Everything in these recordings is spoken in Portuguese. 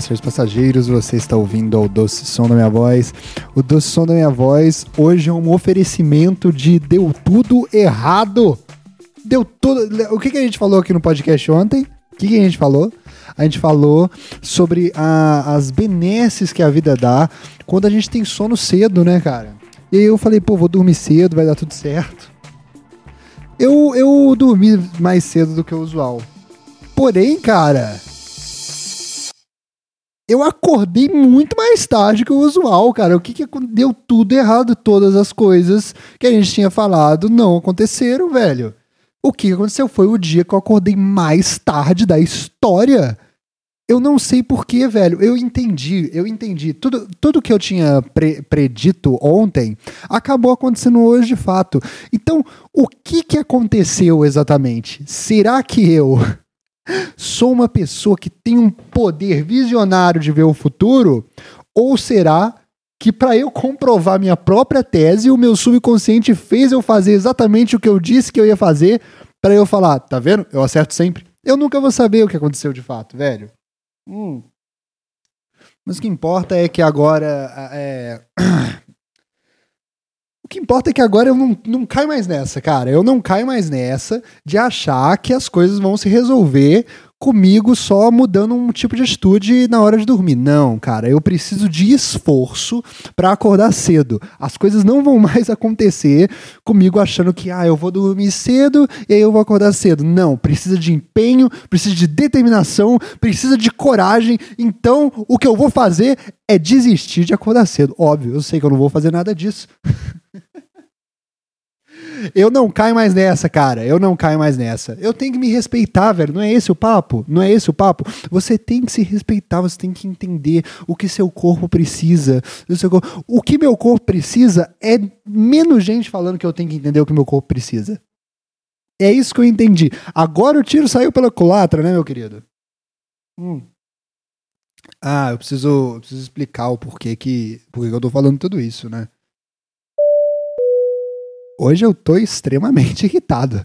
Olá, senhores passageiros, você está ouvindo ao Doce Som da Minha Voz. O Doce Som da Minha Voz hoje é um oferecimento de Deu Tudo Errado. Deu tudo. O que, que a gente falou aqui no podcast ontem? O que, que a gente falou? A gente falou sobre a, as benesses que a vida dá quando a gente tem sono cedo, né, cara? E aí eu falei, pô, vou dormir cedo, vai dar tudo certo. Eu, eu dormi mais cedo do que o usual. Porém, cara, eu acordei muito mais tarde que o usual, cara. O que, que deu tudo errado? Todas as coisas que a gente tinha falado não aconteceram, velho. O que aconteceu foi o dia que eu acordei mais tarde da história. Eu não sei porquê, velho. Eu entendi, eu entendi. Tudo, tudo que eu tinha pre predito ontem acabou acontecendo hoje de fato. Então, o que, que aconteceu exatamente? Será que eu sou uma pessoa que tem um poder visionário de ver o futuro? Ou será que para eu comprovar minha própria tese, o meu subconsciente fez eu fazer exatamente o que eu disse que eu ia fazer para eu falar, tá vendo? Eu acerto sempre. Eu nunca vou saber o que aconteceu de fato, velho. Hum. Mas o que importa é que agora é... Que importa é que agora eu não, não caio mais nessa, cara. Eu não caio mais nessa de achar que as coisas vão se resolver comigo só mudando um tipo de atitude na hora de dormir. Não, cara, eu preciso de esforço para acordar cedo. As coisas não vão mais acontecer comigo achando que ah, eu vou dormir cedo e aí eu vou acordar cedo. Não, precisa de empenho, precisa de determinação, precisa de coragem. Então, o que eu vou fazer é desistir de acordar cedo. Óbvio, eu sei que eu não vou fazer nada disso. Eu não caio mais nessa, cara. Eu não caio mais nessa. Eu tenho que me respeitar, velho. Não é esse o papo? Não é esse o papo? Você tem que se respeitar, você tem que entender o que seu corpo precisa. O, que meu corpo precisa é menos gente falando que eu tenho que entender o que meu corpo precisa. É isso que eu entendi. Agora o tiro saiu pela culatra, né, meu querido? Hum. Ah, eu preciso, eu preciso explicar o porquê que, porquê que eu tô falando tudo isso, né? Hoje eu tô extremamente irritado.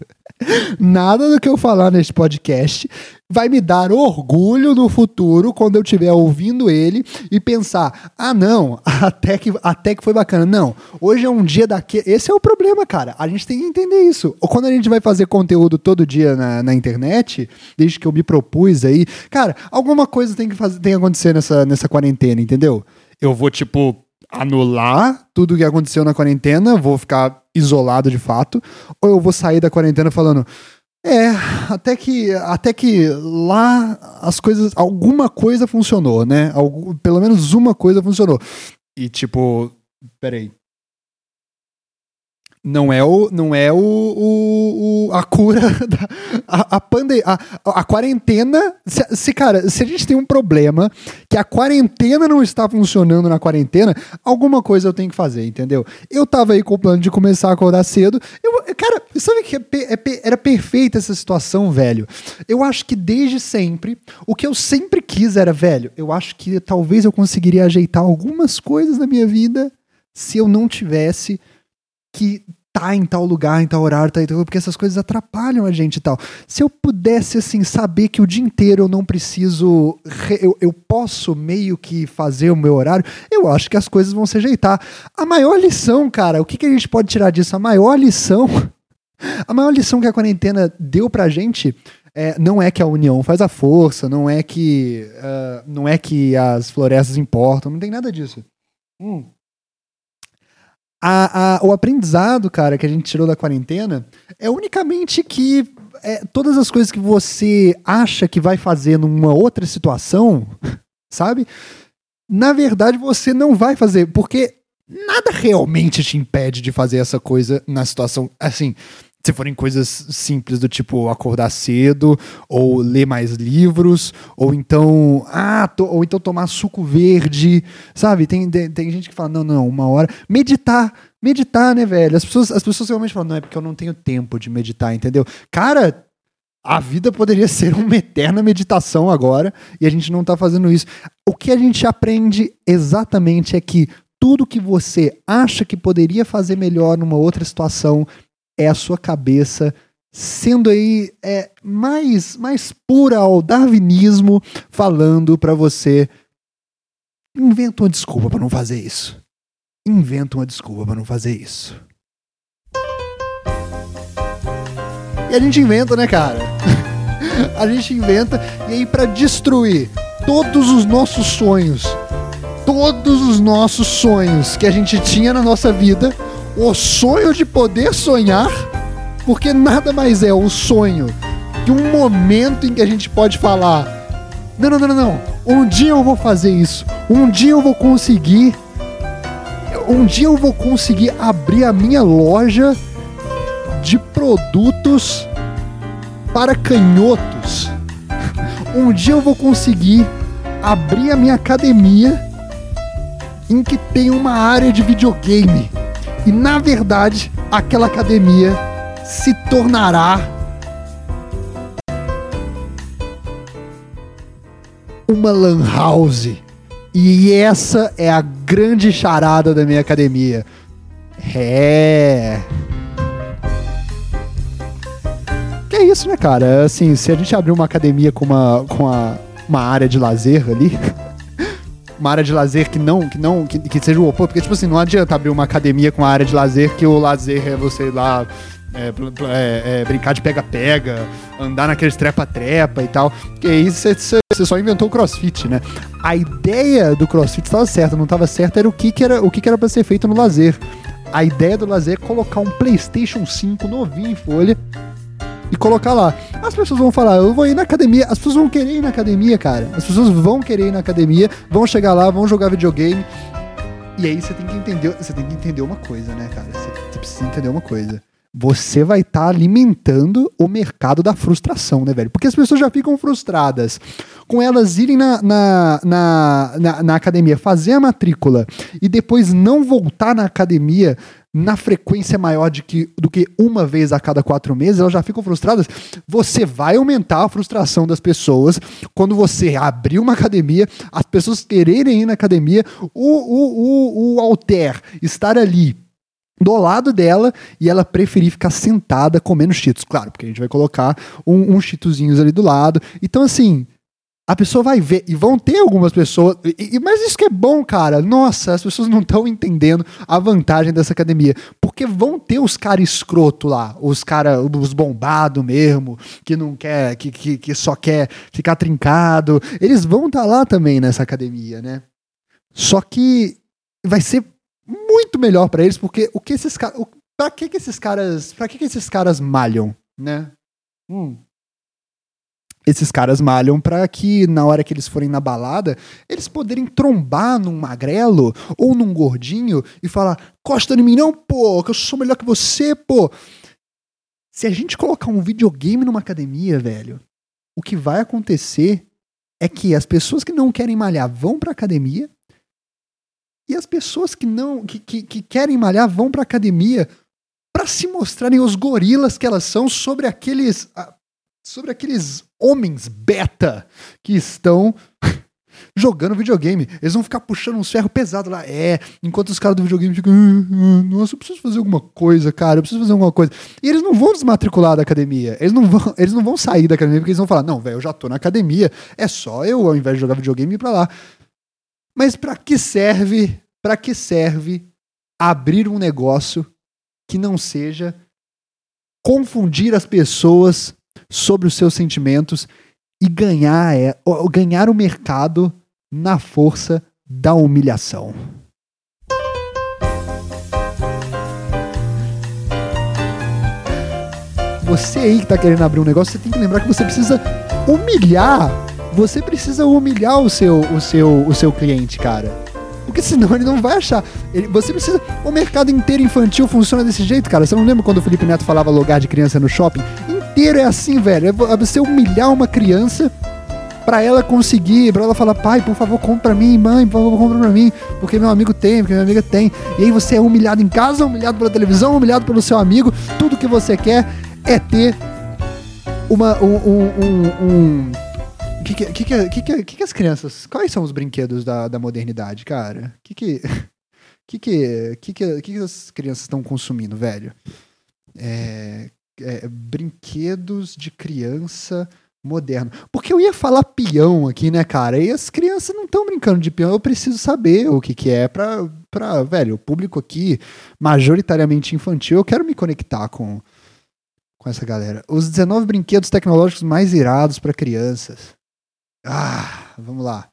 Nada do que eu falar neste podcast vai me dar orgulho no futuro quando eu estiver ouvindo ele e pensar: ah, não, até que, até que foi bacana. Não, hoje é um dia daquele. Esse é o problema, cara. A gente tem que entender isso. Ou quando a gente vai fazer conteúdo todo dia na, na internet, desde que eu me propus aí, cara, alguma coisa tem que, fazer, tem que acontecer nessa, nessa quarentena, entendeu? Eu vou, tipo, anular tudo que aconteceu na quarentena, vou ficar isolado de fato, ou eu vou sair da quarentena falando, é, até que, até que lá as coisas, alguma coisa funcionou, né? Algu pelo menos uma coisa funcionou. E tipo, peraí, não é o não é o, o, o a cura da, a, a, pande, a, a quarentena se, se, cara se a gente tem um problema que a quarentena não está funcionando na quarentena alguma coisa eu tenho que fazer entendeu? Eu tava aí com o plano de começar a acordar cedo eu, cara sabe que é, é, era perfeita essa situação velho? Eu acho que desde sempre o que eu sempre quis era velho eu acho que talvez eu conseguiria ajeitar algumas coisas na minha vida se eu não tivesse que tá em tal lugar, em tal horário, tá porque essas coisas atrapalham a gente e tal. Se eu pudesse, assim, saber que o dia inteiro eu não preciso, eu, eu posso meio que fazer o meu horário, eu acho que as coisas vão se ajeitar. A maior lição, cara, o que, que a gente pode tirar disso? A maior lição, a maior lição que a quarentena deu pra gente é, não é que a união faz a força, não é que, uh, não é que as florestas importam, não tem nada disso. Hum a, a, o aprendizado, cara, que a gente tirou da quarentena é unicamente que é, todas as coisas que você acha que vai fazer numa outra situação, sabe? Na verdade, você não vai fazer, porque nada realmente te impede de fazer essa coisa na situação. Assim, se forem coisas simples do tipo acordar cedo, ou ler mais livros, ou então, ah, to, ou então tomar suco verde, sabe? Tem, tem, tem, gente que fala, não, não, uma hora. Meditar, meditar, né, velho? As pessoas, as pessoas realmente falam, não, é porque eu não tenho tempo de meditar, entendeu? Cara, a vida poderia ser uma eterna meditação agora, e a gente não tá fazendo isso. O que a gente aprende exatamente é que tudo que você acha que poderia fazer melhor numa outra situação, é a sua cabeça sendo aí é, mais, mais pura ao darwinismo, falando para você inventa uma desculpa para não fazer isso. Inventa uma desculpa para não fazer isso. E a gente inventa, né, cara? a gente inventa e aí para destruir todos os nossos sonhos, todos os nossos sonhos que a gente tinha na nossa vida, o sonho de poder sonhar porque nada mais é o sonho que um momento em que a gente pode falar: não, não, não, não. Um dia eu vou fazer isso. Um dia eu vou conseguir. Um dia eu vou conseguir abrir a minha loja de produtos para canhotos. Um dia eu vou conseguir abrir a minha academia em que tem uma área de videogame. E na verdade, aquela academia se tornará uma lan house. E essa é a grande charada da minha academia. É. Que é isso, né, cara? Assim, se a gente abrir uma academia com uma, com uma, uma área de lazer ali, uma área de lazer que não, que não, que, que seja o oposto, porque tipo assim, não adianta abrir uma academia com uma área de lazer que o lazer é você lá é, é, é, brincar de pega-pega, andar naqueles trepa-trepa e tal. Que aí você só inventou o crossfit, né? A ideia do crossfit estava certa, não estava certa era o que, que era o que, que era para ser feito no lazer. A ideia do lazer é colocar um PlayStation 5 novinho em folha e colocar lá. As pessoas vão falar, eu vou ir na academia. As pessoas vão querer ir na academia, cara. As pessoas vão querer ir na academia, vão chegar lá, vão jogar videogame. E aí você tem que entender, você tem que entender uma coisa, né, cara? Você, você precisa entender uma coisa você vai estar tá alimentando o mercado da frustração, né, velho? Porque as pessoas já ficam frustradas com elas irem na, na, na, na, na academia, fazer a matrícula e depois não voltar na academia na frequência maior de que, do que uma vez a cada quatro meses, elas já ficam frustradas. Você vai aumentar a frustração das pessoas quando você abrir uma academia, as pessoas quererem ir na academia, o, o, o, o alter estar ali do lado dela e ela preferir ficar sentada comendo cheetos. Claro, porque a gente vai colocar um, uns cheetozinhos ali do lado. Então, assim, a pessoa vai ver, e vão ter algumas pessoas, e, mas isso que é bom, cara. Nossa, as pessoas não estão entendendo a vantagem dessa academia. Porque vão ter os caras escroto lá, os caras, os bombados mesmo, que não quer, que, que, que só quer ficar trincado. Eles vão estar tá lá também nessa academia, né? Só que vai ser muito melhor para eles, porque o que esses caras. Pra que, que esses caras. Pra que, que esses caras malham, né? Hum. Esses caras malham para que na hora que eles forem na balada, eles poderem trombar num magrelo ou num gordinho e falar: Costa em mim, não, pô, que eu sou melhor que você, pô. Se a gente colocar um videogame numa academia, velho, o que vai acontecer é que as pessoas que não querem malhar vão pra academia e as pessoas que não que, que, que querem malhar vão para academia para se mostrarem os gorilas que elas são sobre aqueles sobre aqueles homens beta que estão jogando videogame. Eles vão ficar puxando uns ferros pesados lá. É, enquanto os caras do videogame ficam, ah, nossa, eu preciso fazer alguma coisa, cara, eu preciso fazer alguma coisa. E eles não vão desmatricular da academia. Eles não vão, eles não vão sair da academia porque eles vão falar: "Não, velho, eu já tô na academia, é só eu ao invés de jogar videogame ir para lá". Mas para que serve? Para que serve abrir um negócio que não seja confundir as pessoas sobre os seus sentimentos e ganhar é ganhar o mercado na força da humilhação. Você aí que tá querendo abrir um negócio, você tem que lembrar que você precisa humilhar você precisa humilhar o seu, o seu, o seu cliente, cara. Porque senão ele não vai achar. Ele, você precisa. O mercado inteiro infantil funciona desse jeito, cara. Você não lembra quando o Felipe Neto falava lugar de criança no shopping? Inteiro é assim, velho. É você humilhar uma criança para ela conseguir, para ela falar, pai, por favor, compra pra mim, mãe, por favor, compra pra mim, porque meu amigo tem, porque minha amiga tem. E aí você é humilhado em casa, humilhado pela televisão, humilhado pelo seu amigo. Tudo que você quer é ter uma, um, um, um que que, que, que, que, que, as crianças. Quais são os brinquedos da, da modernidade, cara? Que que. Que que, que, que, que as crianças estão consumindo, velho? É, é, brinquedos de criança moderno. Porque eu ia falar peão aqui, né, cara? E as crianças não estão brincando de peão. Eu preciso saber o que, que é pra, pra, velho, o público aqui, majoritariamente infantil, eu quero me conectar com, com essa galera. Os 19 brinquedos tecnológicos mais irados para crianças. Ah, vamos lá.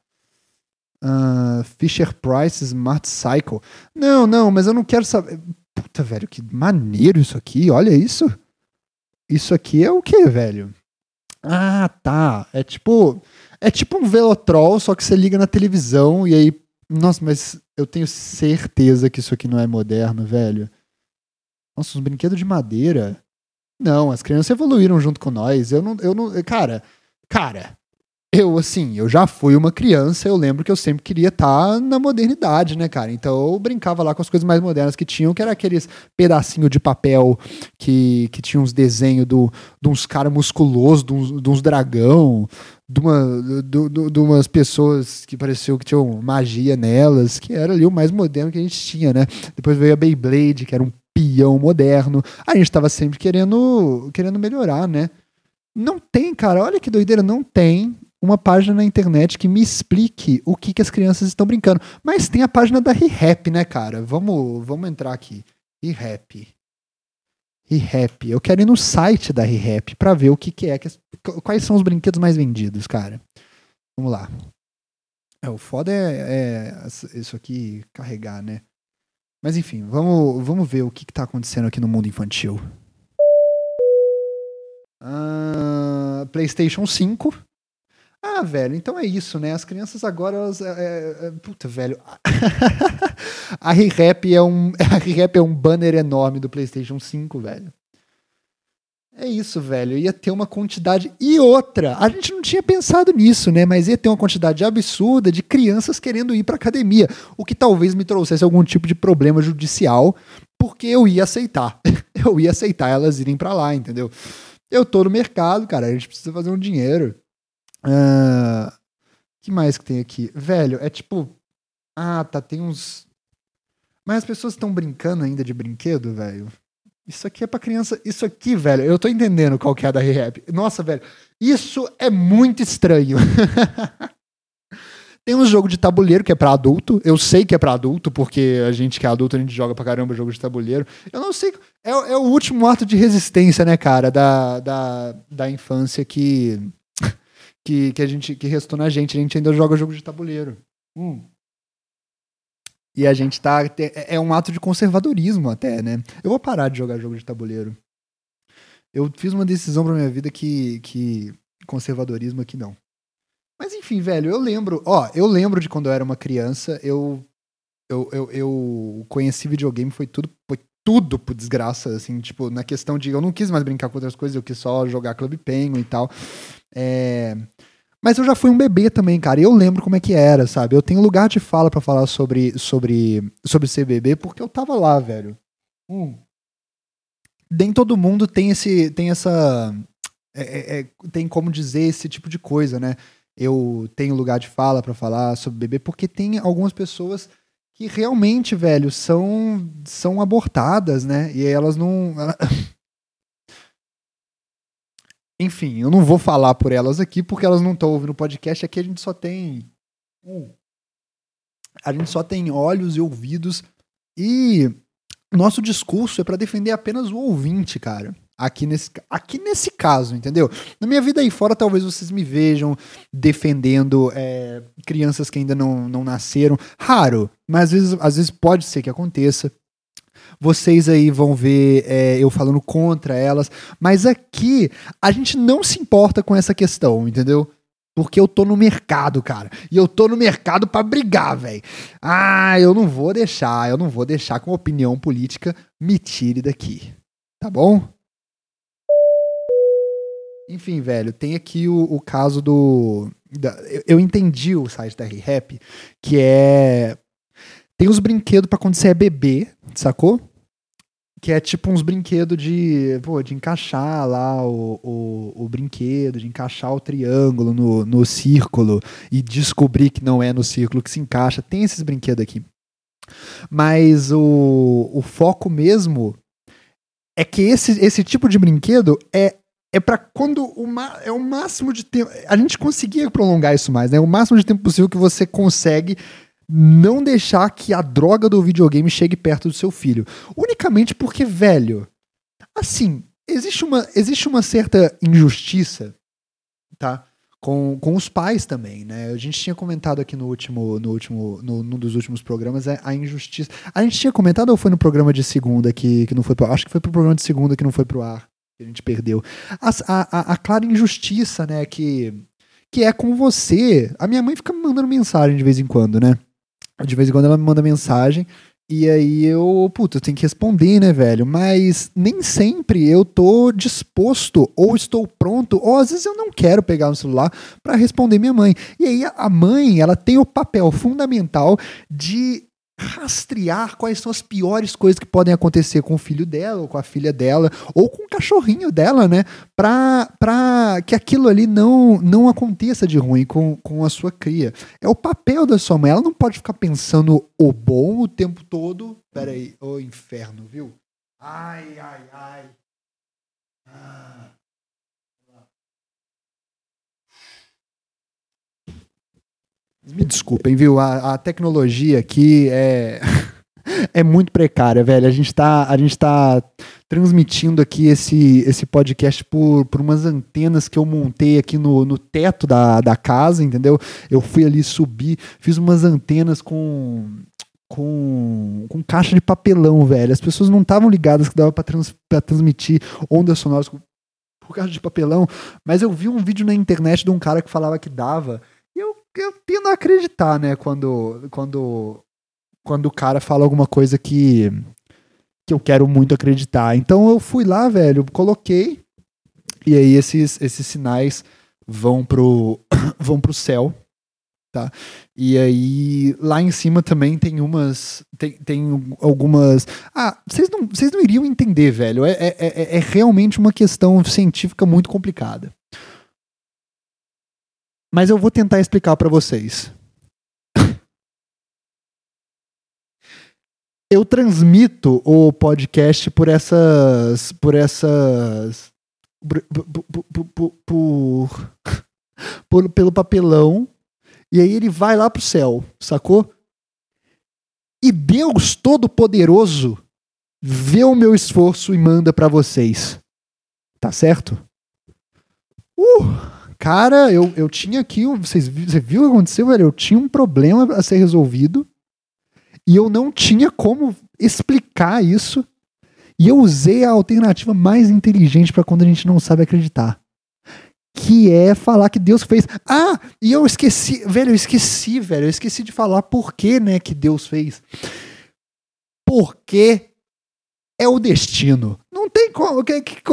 Uh, Fisher Price Smart Cycle. Não, não, mas eu não quero saber. Puta, velho, que maneiro isso aqui. Olha isso. Isso aqui é o que, velho? Ah, tá. É tipo. É tipo um Velotrol, só que você liga na televisão e aí. Nossa, mas eu tenho certeza que isso aqui não é moderno, velho. Nossa, uns brinquedos de madeira. Não, as crianças evoluíram junto com nós. Eu não. Eu não cara, cara, eu, assim, eu já fui uma criança, eu lembro que eu sempre queria estar tá na modernidade, né, cara? Então eu brincava lá com as coisas mais modernas que tinham, que era aqueles pedacinho de papel que, que tinha uns desenhos do, de uns caras musculosos, de uns, de uns dragão, de, uma, de, de, de, umas pessoas que pareceu que tinham magia nelas, que era ali o mais moderno que a gente tinha, né? Depois veio a Beyblade, que era um peão moderno. A gente tava sempre querendo, querendo melhorar, né? Não tem, cara. Olha que doideira, não tem uma página na internet que me explique o que, que as crianças estão brincando. Mas tem a página da ReHap, né, cara? Vamos, vamos entrar aqui. ReHap. ReHap. Eu quero ir no site da ReHap para ver o que, que é, que, quais são os brinquedos mais vendidos, cara. Vamos lá. É, o foda é, é, isso aqui carregar, né? Mas enfim, vamos, vamos ver o que, está acontecendo aqui no mundo infantil. Uh, PlayStation 5 ah, velho, então é isso, né? As crianças agora, elas, é, é, é puta, velho. a ReHap é um, a é um banner enorme do PlayStation 5, velho. É isso, velho. Ia ter uma quantidade e outra. A gente não tinha pensado nisso, né? Mas ia ter uma quantidade absurda de crianças querendo ir para academia, o que talvez me trouxesse algum tipo de problema judicial, porque eu ia aceitar. eu ia aceitar elas irem para lá, entendeu? Eu tô no mercado, cara. A gente precisa fazer um dinheiro. Uh, que mais que tem aqui? Velho, é tipo. Ah, tá, tem uns. Mas as pessoas estão brincando ainda de brinquedo, velho. Isso aqui é pra criança. Isso aqui, velho, eu tô entendendo qual que é a da Rehab. Nossa, velho, isso é muito estranho. Tem um jogo de tabuleiro que é para adulto. Eu sei que é para adulto, porque a gente que é adulto, a gente joga pra caramba jogo de tabuleiro. Eu não sei. É, é o último ato de resistência, né, cara, da, da, da infância que que, que a gente que restou na gente. A gente ainda joga jogo de tabuleiro. Hum. E a gente tá. É, é um ato de conservadorismo até, né? Eu vou parar de jogar jogo de tabuleiro. Eu fiz uma decisão pra minha vida que. que conservadorismo aqui não. Mas enfim, velho, eu lembro. Ó, eu lembro de quando eu era uma criança, eu. Eu, eu, eu conheci videogame, foi tudo, foi tudo por desgraça, assim, tipo, na questão de eu não quis mais brincar com outras coisas, eu quis só jogar Clube Penguin e tal. É... Mas eu já fui um bebê também, cara. E eu lembro como é que era, sabe? Eu tenho lugar de fala para falar sobre, sobre, sobre ser bebê, porque eu tava lá, velho. Hum. Nem todo mundo tem esse. tem essa. É, é, é tem como dizer esse tipo de coisa, né? Eu tenho lugar de fala para falar sobre bebê, porque tem algumas pessoas que realmente, velho, são, são abortadas, né? E elas não. Enfim, eu não vou falar por elas aqui porque elas não estão ouvindo o podcast. Aqui a gente só tem. A gente só tem olhos e ouvidos. E nosso discurso é para defender apenas o ouvinte, cara. Aqui nesse, aqui nesse caso, entendeu? Na minha vida aí fora, talvez vocês me vejam defendendo é, crianças que ainda não, não nasceram. Raro, mas às vezes, às vezes pode ser que aconteça. Vocês aí vão ver é, eu falando contra elas. Mas aqui a gente não se importa com essa questão, entendeu? Porque eu tô no mercado, cara. E eu tô no mercado para brigar, velho. Ah, eu não vou deixar, eu não vou deixar com opinião política me tire daqui. Tá bom? Enfim, velho, tem aqui o, o caso do. Da, eu, eu, entendi o site da ReHap, que é. Tem os brinquedos para quando você é bebê, sacou? Que é tipo uns brinquedos de, pô, de encaixar lá o, o, o, brinquedo, de encaixar o triângulo no, no círculo e descobrir que não é no círculo que se encaixa. Tem esses brinquedos aqui. Mas o, o foco mesmo é que esse, esse tipo de brinquedo é é para quando o é o máximo de tempo. A gente conseguia prolongar isso mais, né? O máximo de tempo possível que você consegue não deixar que a droga do videogame chegue perto do seu filho. Unicamente porque, velho, assim, existe uma, existe uma certa injustiça, tá? Com, com os pais também, né? A gente tinha comentado aqui no último, no último, no, num dos últimos programas a, a injustiça. A gente tinha comentado ou foi no programa de segunda que, que não foi pro Acho que foi pro programa de segunda que não foi pro ar que a gente perdeu. A, a, a, clara injustiça, né, que, que é com você. A minha mãe fica me mandando mensagem de vez em quando, né? De vez em quando ela me manda mensagem e aí eu, puta, eu tenho que responder, né, velho? Mas nem sempre eu tô disposto, ou estou pronto, ou às vezes eu não quero pegar no celular para responder minha mãe. E aí a mãe, ela tem o papel fundamental de rastrear quais são as piores coisas que podem acontecer com o filho dela, ou com a filha dela, ou com o cachorrinho dela, né? Pra, pra que aquilo ali não, não aconteça de ruim com, com a sua cria. É o papel da sua mãe. Ela não pode ficar pensando o bom o tempo todo. Peraí, ô inferno, viu? Ai, ai, ai. Ah. Me desculpem, viu? A, a tecnologia aqui é. é muito precária, velho. A gente tá, a gente tá transmitindo aqui esse, esse podcast por, por umas antenas que eu montei aqui no, no teto da, da casa, entendeu? Eu fui ali subir, fiz umas antenas com, com, com caixa de papelão, velho. As pessoas não estavam ligadas que dava para trans, transmitir ondas sonoras com caixa de papelão, mas eu vi um vídeo na internet de um cara que falava que dava eu tendo a acreditar, né, quando, quando, quando o cara fala alguma coisa que, que eu quero muito acreditar. Então eu fui lá, velho, coloquei, e aí esses, esses sinais vão pro, vão pro céu, tá? E aí lá em cima também tem umas, tem, tem algumas, ah, vocês não, vocês não iriam entender, velho, é, é, é, é realmente uma questão científica muito complicada. Mas eu vou tentar explicar para vocês. eu transmito o podcast por essas por essas por, por, por, pelo papelão e aí ele vai lá pro céu, sacou? E Deus Todo-Poderoso vê o meu esforço e manda para vocês. Tá certo? Uh! Cara, eu, eu tinha aqui. Vocês, você viu o que aconteceu, velho? Eu tinha um problema a ser resolvido. E eu não tinha como explicar isso. E eu usei a alternativa mais inteligente para quando a gente não sabe acreditar. Que é falar que Deus fez. Ah, e eu esqueci, velho, eu esqueci, velho, eu esqueci de falar por que, né, que Deus fez. Porque é o destino. Não tem como.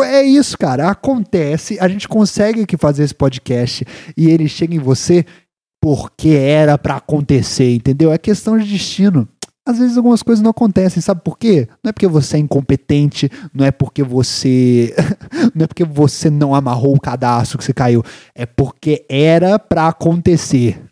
É isso, cara. Acontece. A gente consegue que fazer esse podcast e ele chega em você porque era para acontecer, entendeu? É questão de destino. Às vezes algumas coisas não acontecem, sabe por quê? Não é porque você é incompetente, não é porque você não é porque você não amarrou o cadastro que você caiu, é porque era para acontecer.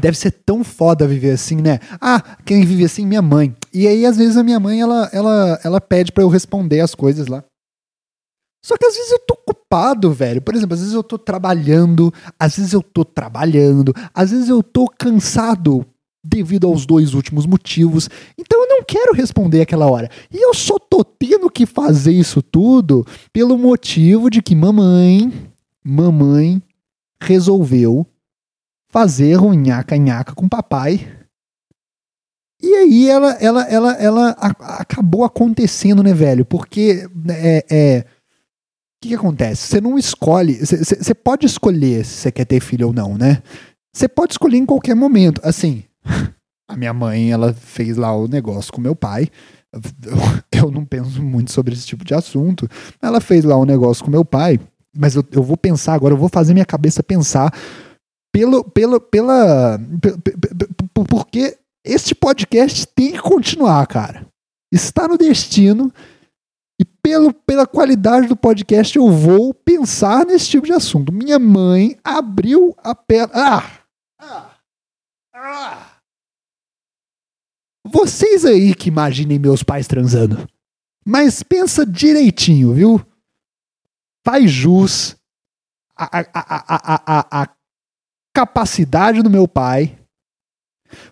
Deve ser tão foda viver assim, né? Ah, quem vive assim? Minha mãe. E aí, às vezes, a minha mãe, ela, ela, ela pede para eu responder as coisas lá. Só que às vezes eu tô ocupado, velho. Por exemplo, às vezes eu tô trabalhando, às vezes eu tô trabalhando, às vezes eu tô cansado devido aos dois últimos motivos. Então eu não quero responder aquela hora. E eu só tô tendo que fazer isso tudo pelo motivo de que mamãe, mamãe resolveu fazer um nhaca-nhaca com papai. E aí ela, ela, ela, ela a, acabou acontecendo, né, velho? Porque é, é, o que, que acontece? Você não escolhe. Você pode escolher se você quer ter filho ou não, né? Você pode escolher em qualquer momento. Assim, a minha mãe, ela fez lá o negócio com meu pai. Eu, eu não penso muito sobre esse tipo de assunto. Ela fez lá o negócio com meu pai. Mas eu, eu vou pensar agora, eu vou fazer minha cabeça pensar pelo, pelo, pela, porque este podcast tem que continuar, cara. Está no destino e pelo, pela qualidade do podcast eu vou pensar nesse tipo de assunto. Minha mãe abriu a perna. Ah! Ah! Ah! vocês aí que imaginem meus pais transando. Mas pensa direitinho, viu? Faz jus a, a, a, a, capacidade do meu pai.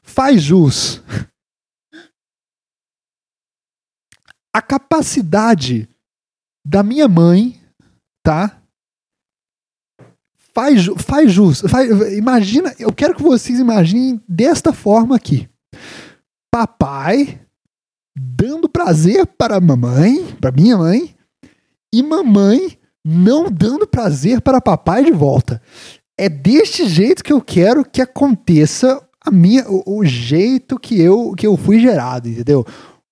Faz jus a capacidade da minha mãe, tá? Faz, faz jus. Faz, imagina, eu quero que vocês imaginem desta forma aqui. Papai dando prazer para mamãe, para minha mãe, e mamãe não dando prazer para papai de volta. É deste jeito que eu quero que aconteça a minha, o, o jeito que eu, que eu fui gerado, entendeu?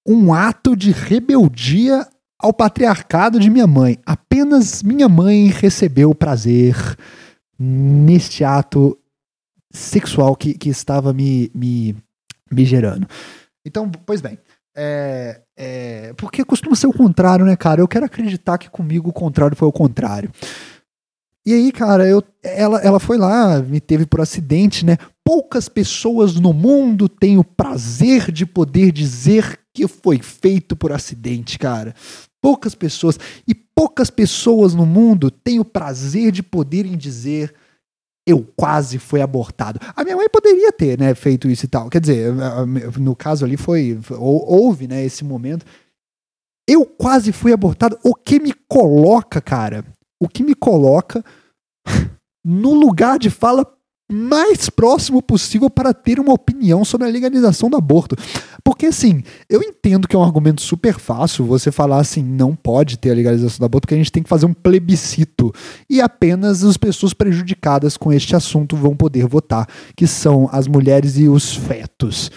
Um ato de rebeldia ao patriarcado de minha mãe. Apenas minha mãe recebeu prazer neste ato sexual que, que estava me, me, me gerando. Então, pois bem, é, é, porque costuma ser o contrário, né, cara? Eu quero acreditar que comigo o contrário foi o contrário. E aí, cara, eu, ela, ela foi lá, me teve por acidente, né? Poucas pessoas no mundo têm o prazer de poder dizer que foi feito por acidente, cara. Poucas pessoas. E poucas pessoas no mundo têm o prazer de poderem dizer eu quase fui abortado. A minha mãe poderia ter, né, feito isso e tal. Quer dizer, no caso ali foi houve, né, esse momento. Eu quase fui abortado. O que me coloca, cara? O que me coloca no lugar de fala mais próximo possível para ter uma opinião sobre a legalização do aborto. Porque, assim, eu entendo que é um argumento super fácil você falar assim, não pode ter a legalização do aborto, porque a gente tem que fazer um plebiscito e apenas as pessoas prejudicadas com este assunto vão poder votar, que são as mulheres e os fetos.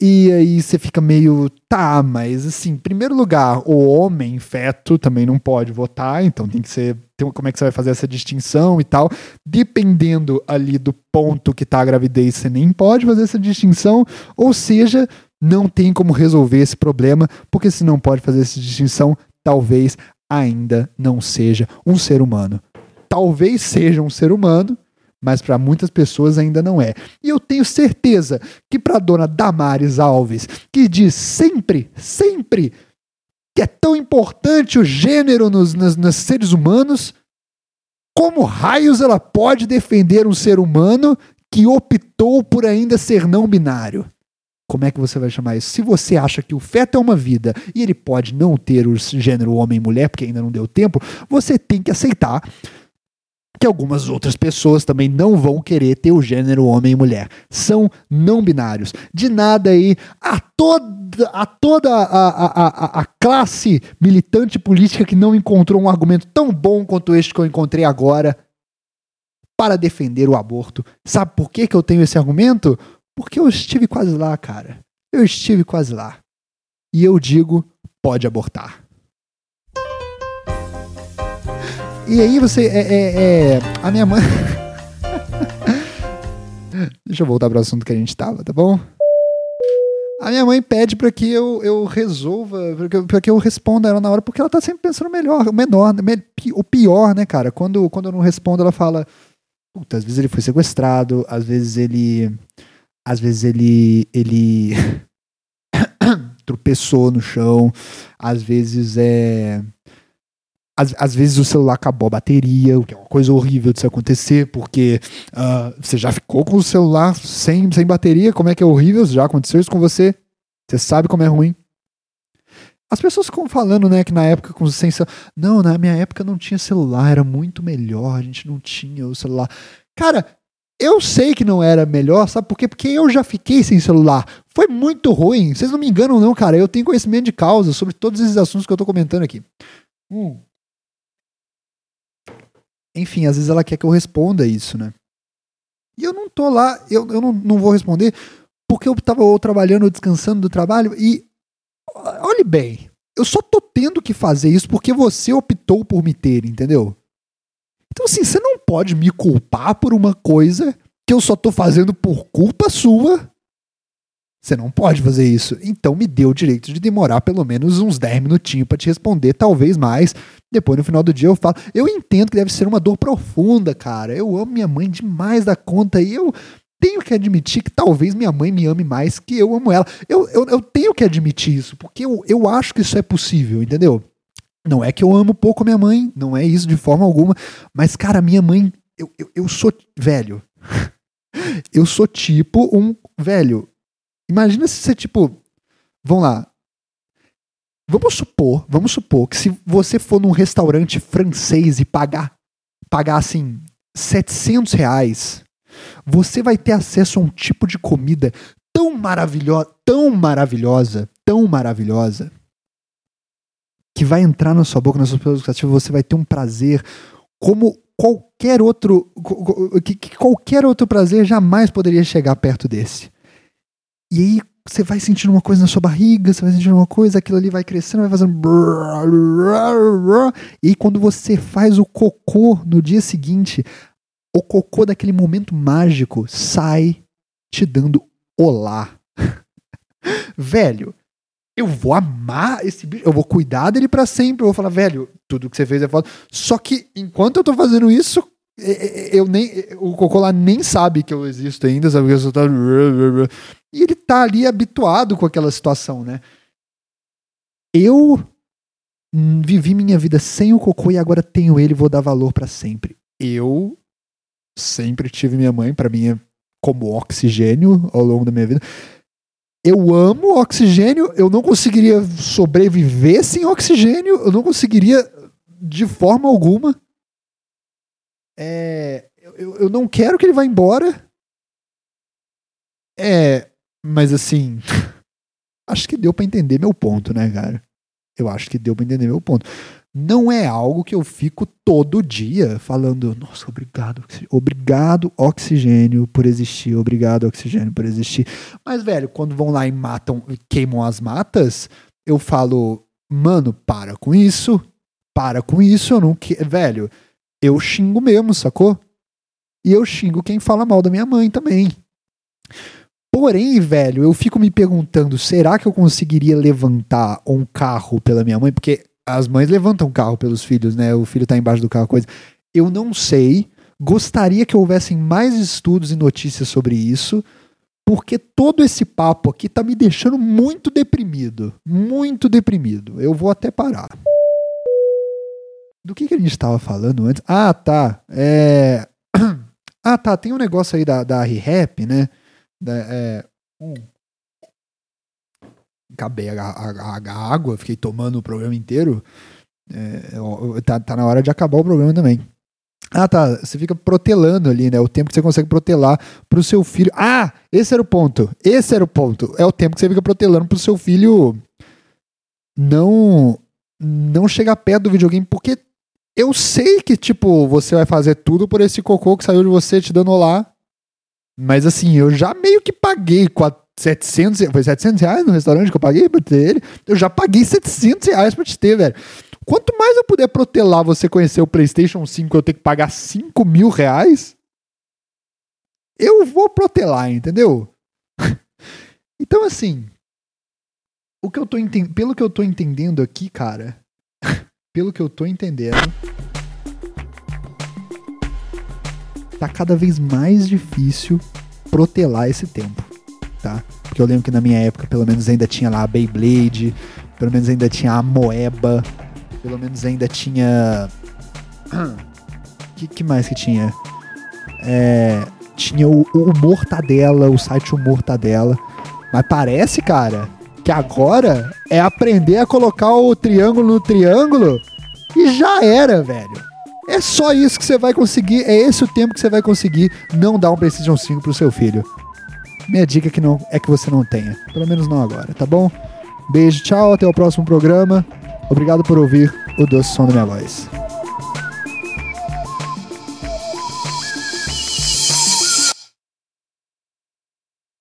E aí você fica meio, tá, mas assim, em primeiro lugar, o homem feto também não pode votar, então tem que ser, tem, como é que você vai fazer essa distinção e tal. Dependendo ali do ponto que tá a gravidez, você nem pode fazer essa distinção, ou seja, não tem como resolver esse problema, porque se não pode fazer essa distinção, talvez ainda não seja um ser humano. Talvez seja um ser humano, mas para muitas pessoas ainda não é. E eu tenho certeza que para dona Damares Alves, que diz sempre, sempre que é tão importante o gênero nos, nos, nos seres humanos, como raios ela pode defender um ser humano que optou por ainda ser não binário? Como é que você vai chamar isso? Se você acha que o feto é uma vida e ele pode não ter o gênero homem-mulher, porque ainda não deu tempo, você tem que aceitar que algumas outras pessoas também não vão querer ter o gênero homem e mulher. São não binários. De nada aí a toda, a, toda a, a, a, a classe militante política que não encontrou um argumento tão bom quanto este que eu encontrei agora para defender o aborto. Sabe por que, que eu tenho esse argumento? Porque eu estive quase lá, cara. Eu estive quase lá. E eu digo: pode abortar. E aí você. É, é, é a minha mãe. Deixa eu voltar para o assunto que a gente estava, tá bom? A minha mãe pede para que eu, eu resolva, para que eu responda ela na hora, porque ela tá sempre pensando melhor, o menor, o pior, né, cara? Quando, quando eu não respondo, ela fala: Puta, às vezes ele foi sequestrado, às vezes ele. Às vezes ele. ele tropeçou no chão, às vezes é às, às, vezes o celular acabou a bateria, o que é uma coisa horrível de se acontecer, porque uh, você já ficou com o celular sem, sem bateria, como é que é horrível? Já aconteceu isso com você? Você sabe como é ruim? As pessoas ficam falando, né, que na época com sem não, na minha época não tinha celular, era muito melhor, a gente não tinha o celular. Cara, eu sei que não era melhor, sabe por quê? Porque eu já fiquei sem celular. Foi muito ruim. Vocês não me enganam, não, cara. Eu tenho conhecimento de causa sobre todos esses assuntos que eu tô comentando aqui. Hum enfim, às vezes ela quer que eu responda isso, né? E eu não tô lá, eu, eu não, não vou responder porque eu tava ou trabalhando ou descansando do trabalho e olhe bem, eu só tô tendo que fazer isso porque você optou por me ter, entendeu? Então assim, você não pode me culpar por uma coisa que eu só tô fazendo por culpa sua você não pode fazer isso. Então me dê o direito de demorar pelo menos uns 10 minutinhos para te responder, talvez mais. Depois no final do dia eu falo. Eu entendo que deve ser uma dor profunda, cara. Eu amo minha mãe demais da conta e eu tenho que admitir que talvez minha mãe me ame mais que eu amo ela. Eu, eu, eu tenho que admitir isso, porque eu, eu acho que isso é possível, entendeu? Não é que eu amo pouco minha mãe, não é isso de forma alguma, mas, cara, minha mãe, eu, eu, eu sou velho. eu sou tipo um velho. Imagina se você, tipo, vamos lá. Vamos supor, vamos supor que se você for num restaurante francês e pagar, pagar assim, 700 reais, você vai ter acesso a um tipo de comida tão maravilhosa, tão maravilhosa, tão maravilhosa, que vai entrar na sua boca, nas suas gustativas, você vai ter um prazer como qualquer outro, que qualquer outro prazer jamais poderia chegar perto desse. E aí você vai sentindo uma coisa na sua barriga, você vai sentindo uma coisa, aquilo ali vai crescendo, vai fazendo. E aí, quando você faz o cocô no dia seguinte, o cocô daquele momento mágico sai te dando olá. velho, eu vou amar esse bicho, eu vou cuidar dele para sempre, eu vou falar, velho, tudo que você fez é foda. Só que enquanto eu tô fazendo isso, eu nem o cocô lá nem sabe que eu existo ainda, sabe eu tá e ele tá ali habituado com aquela situação, né? Eu vivi minha vida sem o cocô e agora tenho ele, vou dar valor para sempre. Eu sempre tive minha mãe, para mim é como oxigênio ao longo da minha vida. Eu amo oxigênio, eu não conseguiria sobreviver sem oxigênio, eu não conseguiria de forma alguma. É, eu, eu não quero que ele vá embora. É, mas assim, acho que deu para entender meu ponto, né, cara? Eu acho que deu para entender meu ponto não é algo que eu fico todo dia falando, nossa, obrigado, obrigado oxigênio por existir, obrigado oxigênio por existir. Mas, velho, quando vão lá e matam, queimam as matas, eu falo, mano, para com isso, para com isso, eu não velho, eu xingo mesmo, sacou? E eu xingo quem fala mal da minha mãe também. Porém, velho, eu fico me perguntando, será que eu conseguiria levantar um carro pela minha mãe? Porque as mães levantam carro pelos filhos, né? O filho tá embaixo do carro, coisa. Eu não sei. Gostaria que houvessem mais estudos e notícias sobre isso, porque todo esse papo aqui tá me deixando muito deprimido. Muito deprimido. Eu vou até parar. Do que, que a gente estava falando antes? Ah, tá. É... Ah, tá. Tem um negócio aí da, da ReHap, né? Da, é... Hum acabei a, a, a, água, fiquei tomando o programa inteiro. É, tá, tá na hora de acabar o programa também. Ah, tá. Você fica protelando ali, né? O tempo que você consegue protelar pro seu filho. Ah, esse era o ponto. Esse era o ponto. É o tempo que você fica protelando pro seu filho não não chegar perto do videogame, porque eu sei que, tipo, você vai fazer tudo por esse cocô que saiu de você te dando olá. Mas assim, eu já meio que paguei 700, foi 700 reais no restaurante que eu paguei pra ter ele. Eu já paguei 700 reais pra te ter, velho. Quanto mais eu puder protelar você conhecer o PlayStation 5 eu ter que pagar 5 mil reais, eu vou protelar, entendeu? então, assim, o que eu tô pelo que eu tô entendendo aqui, cara, pelo que eu tô entendendo, tá cada vez mais difícil protelar esse tempo tá? Porque eu lembro que na minha época, pelo menos ainda tinha lá a Beyblade, pelo menos ainda tinha a Moeba, pelo menos ainda tinha. que, que mais que tinha? É, tinha o, o Mortadela, o site O Mortadela. Mas parece, cara, que agora é aprender a colocar o triângulo no triângulo e já era, velho. É só isso que você vai conseguir, é esse o tempo que você vai conseguir não dar um PlayStation 5 pro seu filho. Minha dica é que não, é que você não tenha. Pelo menos não agora, tá bom? Beijo, tchau, até o próximo programa. Obrigado por ouvir o doce som da minha voz.